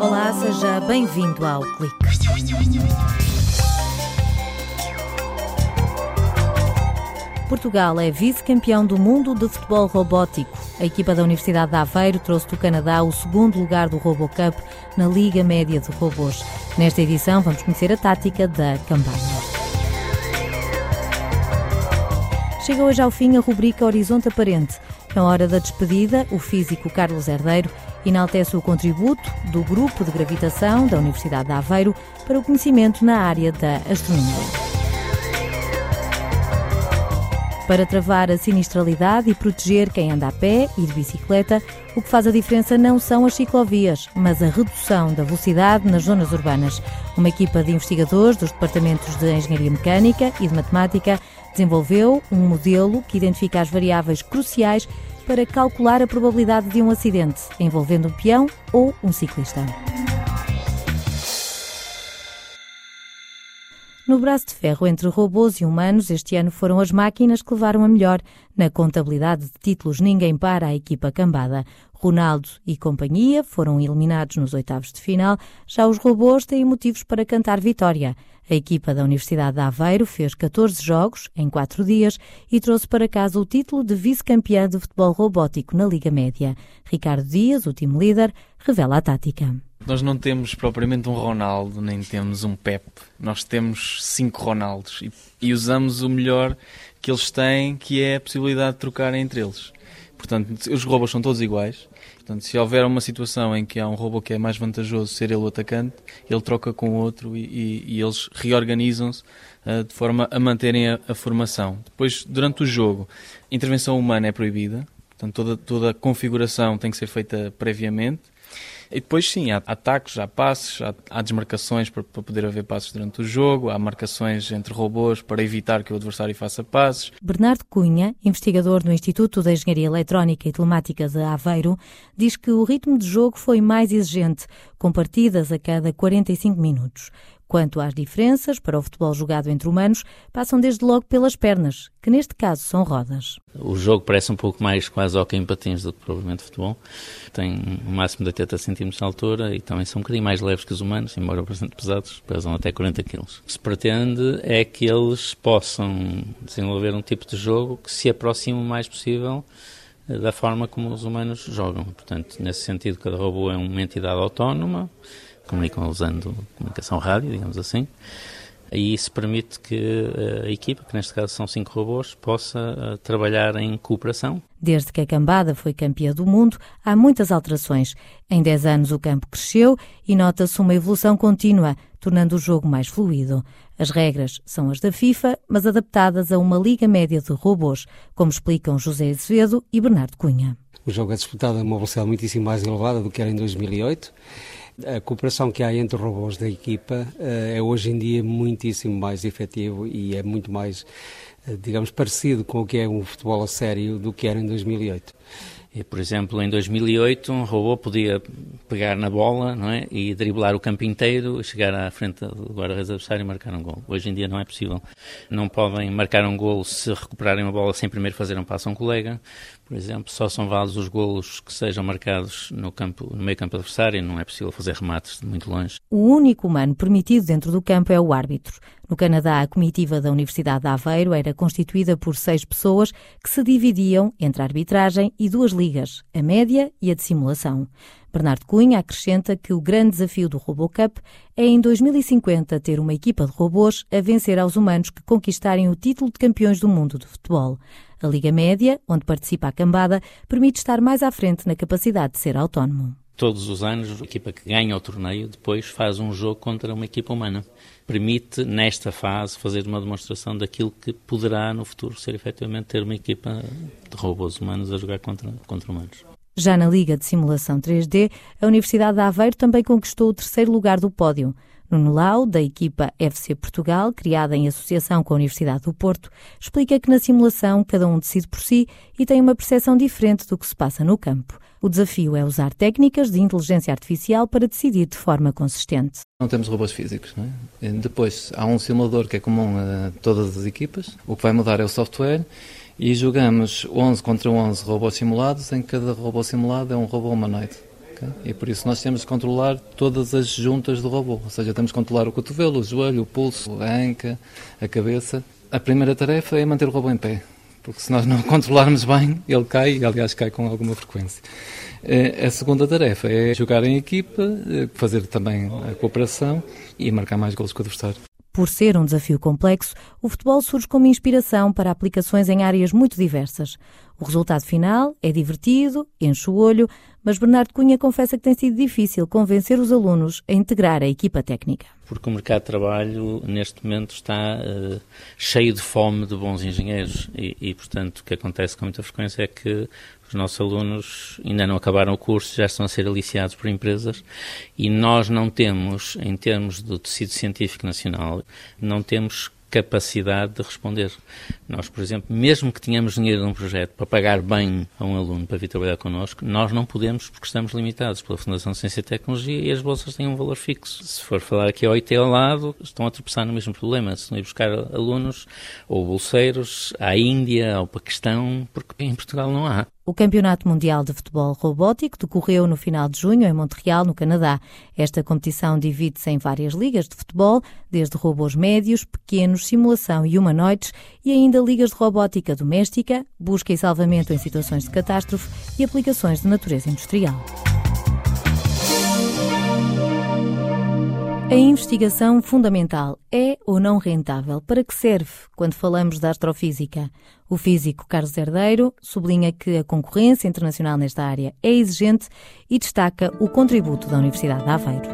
Olá, seja bem-vindo ao Clique. Portugal é vice-campeão do mundo de futebol robótico. A equipa da Universidade de Aveiro trouxe do Canadá o segundo lugar do RoboCup na Liga Média de Robôs. Nesta edição, vamos conhecer a tática da campanha. Chega hoje ao fim a rubrica Horizonte Aparente. Na hora da despedida, o físico Carlos Herdeiro enaltece o contributo do Grupo de Gravitação da Universidade de Aveiro para o conhecimento na área da astronomia. Para travar a sinistralidade e proteger quem anda a pé e de bicicleta, o que faz a diferença não são as ciclovias, mas a redução da velocidade nas zonas urbanas. Uma equipa de investigadores dos departamentos de Engenharia Mecânica e de Matemática desenvolveu um modelo que identifica as variáveis cruciais para calcular a probabilidade de um acidente envolvendo um peão ou um ciclista. No braço de ferro entre robôs e humanos, este ano foram as máquinas que levaram a melhor. Na contabilidade de títulos, ninguém para a equipa cambada. Ronaldo e companhia foram eliminados nos oitavos de final, já os robôs têm motivos para cantar vitória. A equipa da Universidade de Aveiro fez 14 jogos em 4 dias e trouxe para casa o título de vice-campeã de futebol robótico na Liga Média. Ricardo Dias, o time líder, revela a tática. Nós não temos propriamente um Ronaldo, nem temos um Pep. Nós temos cinco Ronaldos e, e usamos o melhor que eles têm, que é a possibilidade de trocar entre eles. Portanto, os robôs são todos iguais. Portanto, se houver uma situação em que há um robô que é mais vantajoso ser ele o atacante, ele troca com o outro e, e, e eles reorganizam-se uh, de forma a manterem a, a, formação. Depois, durante o jogo, intervenção humana é proibida. Portanto, toda, toda a configuração tem que ser feita previamente. E depois sim, há ataques, há passes, há, há desmarcações para, para, poder haver passes durante o jogo, há marcações entre robôs para evitar que o adversário faça passes. Bernardo Cunha, investigador no Instituto de Engenharia Eletrónica e Telemática de Aveiro, diz que o ritmo de jogo foi mais exigente, com partidas a cada 45 minutos. Quanto às diferenças para o futebol jogado entre humanos, passam desde logo pelas pernas, que neste caso são rodas. O jogo parece um pouco mais quase hockey em patins do que provavelmente futebol. Tem um máximo de 80 cm de altura e também são um bocadinho mais leves que os humanos, embora bastante pesados, pesam até 40 kg. O que se pretende é que eles possam desenvolver um tipo de jogo que se aproxime o mais possível eh, da forma como os humanos jogam. Portanto, nesse sentido, cada robô é uma entidade autónoma, comunicam usando comunicação rádio, digamos assim. E isso permite que eh, a equipa, que neste caso são cinco robôs, possa eh, trabalhar em cooperação. Desde que a cambada foi campeã do mundo, há muitas alterações. Em 10 anos o campo cresceu e nota-se uma evolução contínua, tornando o jogo mais fluido. As regras são as da FIFA, mas adaptadas a uma liga média de robôs, como explicam José Azevedo e Bernardo Cunha. O jogo é disputado a uma velocidade muitíssimo mais elevada do que era em 2008 a cooperação que há entre robôs da equipa uh, é hoje em dia muitíssimo mais efetivo e é muito mais, uh, digamos, parecido com o que é um futebol a sério do que era em 2008. E, por exemplo, em 2008, um robô podia pegar na bola não é? e driblar o campo inteiro, chegar à frente do guarda-redes adversário e marcar um gol. Hoje em dia não é possível. Não podem marcar um gol se recuperarem a bola sem primeiro fazer um passo a um colega. Por exemplo, só são válidos os golos que sejam marcados no, campo, no meio campo adversário, não é possível fazer remates de muito longe. O único humano permitido dentro do campo é o árbitro. No Canadá, a comitiva da Universidade de Aveiro era constituída por seis pessoas que se dividiam entre a arbitragem e duas ligas, a média e a de simulação. Bernardo Cunha acrescenta que o grande desafio do RoboCup é em 2050 ter uma equipa de robôs a vencer aos humanos que conquistarem o título de campeões do mundo de futebol. A Liga Média, onde participa a cambada, permite estar mais à frente na capacidade de ser autónomo. Todos os anos, a equipa que ganha o torneio depois faz um jogo contra uma equipa humana. Permite, nesta fase, fazer uma demonstração daquilo que poderá, no futuro, ser efetivamente ter uma equipa de robôs humanos a jogar contra, contra humanos. Já na Liga de Simulação 3D, a Universidade de Aveiro também conquistou o terceiro lugar do pódio. Nuno Lau, da equipa FC Portugal, criada em associação com a Universidade do Porto, explica que na simulação cada um decide por si e tem uma percepção diferente do que se passa no campo. O desafio é usar técnicas de inteligência artificial para decidir de forma consistente. Não temos robôs físicos, não é? Depois há um simulador que é comum a todas as equipas. O que vai mudar é o software E jogamos 11 contra 11 robôs simulados, em que cada robô simulado é um robô humanoide. Okay? E por isso nós temos de controlar todas as juntas do robô, ou seja, temos de controlar o cotovelo, o joelho, o pulso, a anca, a cabeça. A primeira tarefa é manter o robô em pé, porque se nós não controlarmos bem, ele cai, e aliás cai com alguma frequência. Eh, a segunda tarefa é jogar em equipa, eh, fazer também a cooperação e marcar mais gols que o adversário. Por ser um desafio complexo, o futebol surge como inspiração para aplicações em áreas muito diversas. O resultado final é divertido, enche o olho, mas Bernardo Cunha confessa que tem sido difícil convencer os alunos a integrar a equipa técnica. Porque o mercado de trabalho, neste momento, está uh, cheio de fome de bons engenheiros e, e, portanto, o que acontece com muita frequência é que os nossos alunos ainda não acabaram o curso, já estão a ser aliciados por empresas e nós não temos, em termos do tecido científico nacional, não temos capacidade de responder. Nós, por exemplo, mesmo que tenhamos dinheiro num projeto para pagar bem a um aluno para vir trabalhar connosco, nós não podemos porque estamos limitados pela Fundação de Ciência e Tecnologia e as bolsas têm um valor fixo. Se for falar aqui ao IT ao lado, estão a tropeçar no mesmo problema. Se não ir buscar alunos ou bolseiros à Índia, ao Paquistão, porque em Portugal não há. O Campeonato Mundial de Futebol Robótico decorreu no final de junho em Montreal, no Canadá. Esta competição divide-se em várias ligas de futebol, desde robôs médios, pequenos, simulação e humanoides, e ainda ligas de robótica doméstica, busca e salvamento em situações de catástrofe e aplicações de natureza industrial. A investigação fundamental é ou não rentável? Para que serve quando falamos da astrofísica? O físico Carlos Herdeiro sublinha que a concorrência internacional nesta área é exigente e destaca o contributo da Universidade de Aveiro.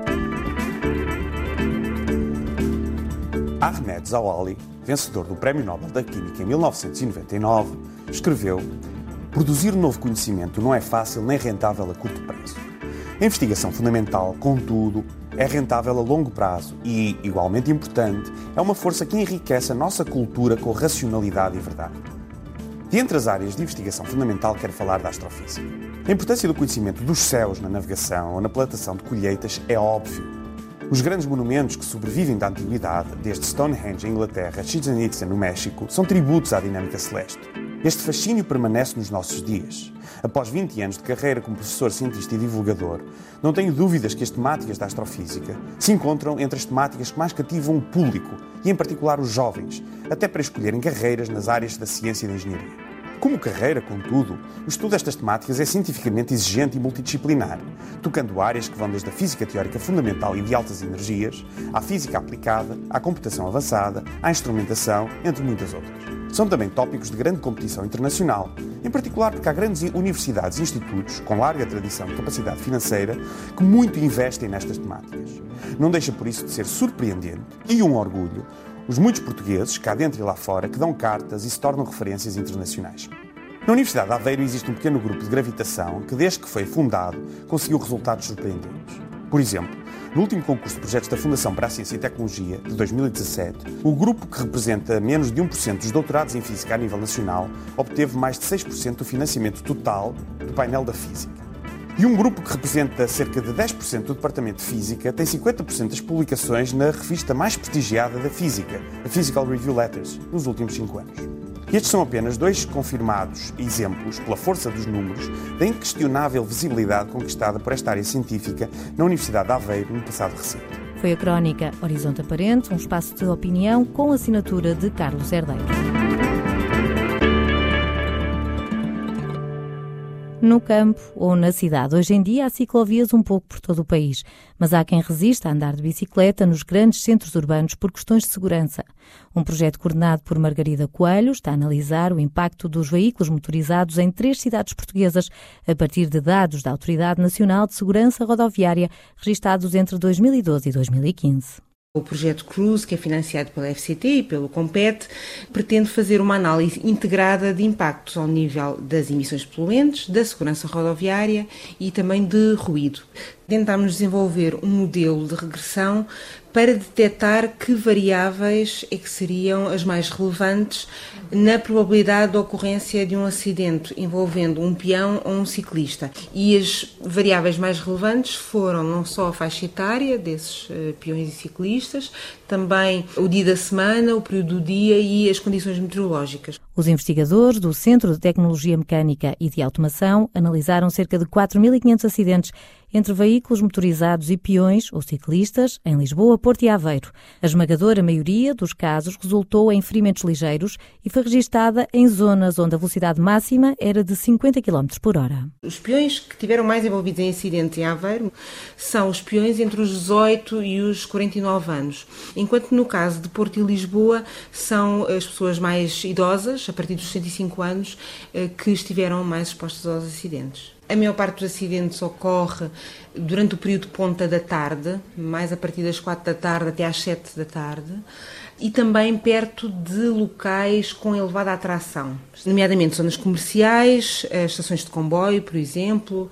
Ahmed Zawali, vencedor do Prémio Nobel da Química em 1999, escreveu: Produzir novo conhecimento não é fácil nem rentável a curto prazo. A investigação fundamental, contudo, é rentável a longo prazo e, igualmente importante, é uma força que enriquece a nossa cultura com racionalidade e verdade. De entre as áreas de investigação fundamental, quero falar da astrofísica. A importância do conhecimento dos céus na navegação ou na plantação de colheitas é óbvio. Os grandes monumentos que sobrevivem da antiguidade, desde Stonehenge em Inglaterra Chichen Itza no México, são tributos à dinâmica celeste. Este fascínio permanece nos nossos dias. Após 20 anos de carreira como professor, cientista e divulgador, não tenho dúvidas que as temáticas da astrofísica se encontram entre as temáticas que mais cativam o público e, em particular, os jovens, até para escolherem carreiras nas áreas da ciência e da engenharia. Como carreira, contudo, o estudo destas temáticas é cientificamente exigente e multidisciplinar, tocando áreas que vão desde a física teórica fundamental e de altas energias, à física aplicada, à computação avançada, à instrumentação, entre muitas outras. São também tópicos de grande competição internacional, em particular porque há grandes universidades e institutos com larga tradição e capacidade financeira que muito investem nestas temáticas. Não deixa por isso de ser surpreendente e um orgulho os muitos portugueses, cá dentro e lá fora, que dão cartas e se tornam referências internacionais. Na Universidade de Aveiro existe um pequeno grupo de gravitação que, desde que foi fundado, conseguiu resultados surpreendentes. Por exemplo, no último concurso de projetos da Fundação para a Ciência e Tecnologia, de 2017, o grupo que representa menos de 1% dos doutorados em Física a nível nacional obteve mais de 6% do financiamento total do painel da Física. E um grupo que representa cerca de 10% do Departamento de Física tem 50% das publicações na revista mais prestigiada da Física, a Physical Review Letters, nos últimos 5 anos. E estes são apenas dois confirmados exemplos, pela força dos números, da inquestionável visibilidade conquistada por esta área científica na Universidade de Aveiro no passado recente. Foi a crónica Horizonte Aparente, um espaço de opinião com assinatura de Carlos Herdeiro. No campo ou na cidade. Hoje em dia há ciclovias um pouco por todo o país, mas há quem resista a andar de bicicleta nos grandes centros urbanos por questões de segurança. Um projeto coordenado por Margarida Coelho está a analisar o impacto dos veículos motorizados em três cidades portuguesas a partir de dados da Autoridade Nacional de Segurança Rodoviária registados entre 2012 e 2015. O projeto Cruz, que é financiado pela FCT e pelo Compete, pretende fazer uma análise integrada de impactos ao nível das emissões poluentes, da segurança rodoviária e também de ruído. Tentámos desenvolver um modelo de regressão para detectar que variáveis é que seriam as mais relevantes na probabilidade de ocorrência de um acidente envolvendo um peão ou um ciclista. E as variáveis mais relevantes foram não só a faixa etária desses uh, peões e ciclistas, também o dia da semana, o período do dia e as condições meteorológicas. Os investigadores do Centro de Tecnologia Mecânica e de Automação analisaram cerca de 4.500 acidentes entre veículos motorizados e peões ou ciclistas em Lisboa, Porto e Aveiro. A esmagadora maioria dos casos resultou em ferimentos ligeiros e foi registada em zonas onde a velocidade máxima era de 50 km por hora. Os peões que tiveram mais envolvidos em acidentes em Aveiro são os peões entre os 18 e os 49 anos, enquanto no caso de Porto e Lisboa são as pessoas mais idosas, a partir dos 65 anos, eh, que estiveram mais expostas aos acidentes. A maior parte dos acidentes ocorre durante o período ponta da tarde, mais a partir das 4 da tarde até às 7 da tarde, e também perto de locais com elevada atração, nomeadamente zonas comerciais, estações de comboio, por exemplo,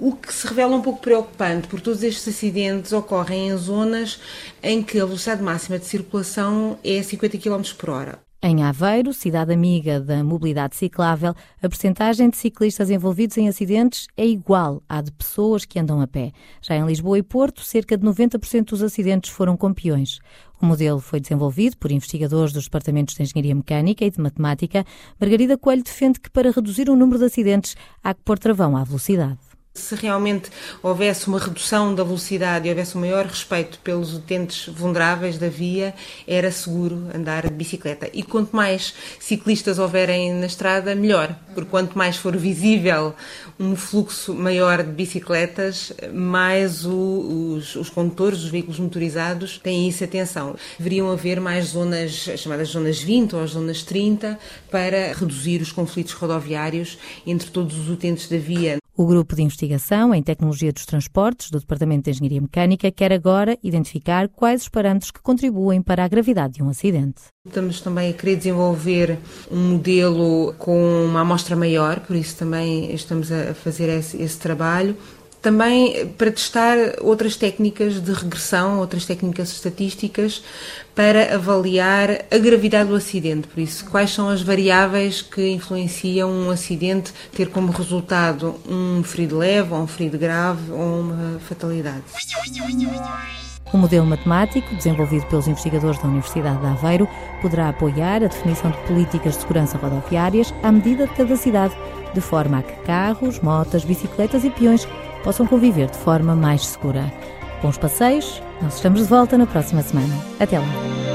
o que se revela um pouco preocupante, porque todos estes acidentes ocorrem em zonas em que a velocidade máxima de circulação é 50 km por hora. Em Aveiro, cidade amiga da mobilidade ciclável, a percentagem de ciclistas envolvidos em acidentes é igual à de pessoas que andam a pé. Já em Lisboa e Porto, cerca de 90% dos acidentes foram com peões. O modelo foi desenvolvido por investigadores dos departamentos de Engenharia Mecânica e de Matemática. Margarida Coelho defende que para reduzir o número de acidentes há que pôr travão à velocidade. Se realmente houvesse uma redução da velocidade e houvesse um maior respeito pelos utentes vulneráveis da via, era seguro andar de bicicleta. E quanto mais ciclistas houverem na estrada, melhor, porque quanto mais for visível um fluxo maior de bicicletas, mais o, os, os condutores dos veículos motorizados têm isso atenção. Deveriam haver mais zonas, chamadas zonas 20 ou zonas 30, para reduzir os conflitos rodoviários entre todos os utentes da via. O grupo de investigação em tecnologia dos transportes do Departamento de Engenharia Mecânica quer agora identificar quais os parâmetros que contribuem para a gravidade de um acidente. Estamos também a querer desenvolver um modelo com uma amostra maior, por isso também estamos a fazer esse, esse trabalho também para testar outras técnicas de regressão, outras técnicas estatísticas para avaliar a gravidade do acidente. Por isso, quais são as variáveis que influenciam um acidente ter como resultado um ferido leve, ou um ferido grave ou uma fatalidade. O modelo matemático, desenvolvido pelos investigadores da Universidade de Aveiro, poderá apoiar a definição de políticas de segurança rodoviárias à medida de cada cidade, de forma a que carros, motas, bicicletas e peões possam conviver de forma mais segura. Bons passeios, nós estamos de volta na próxima semana. Até lá!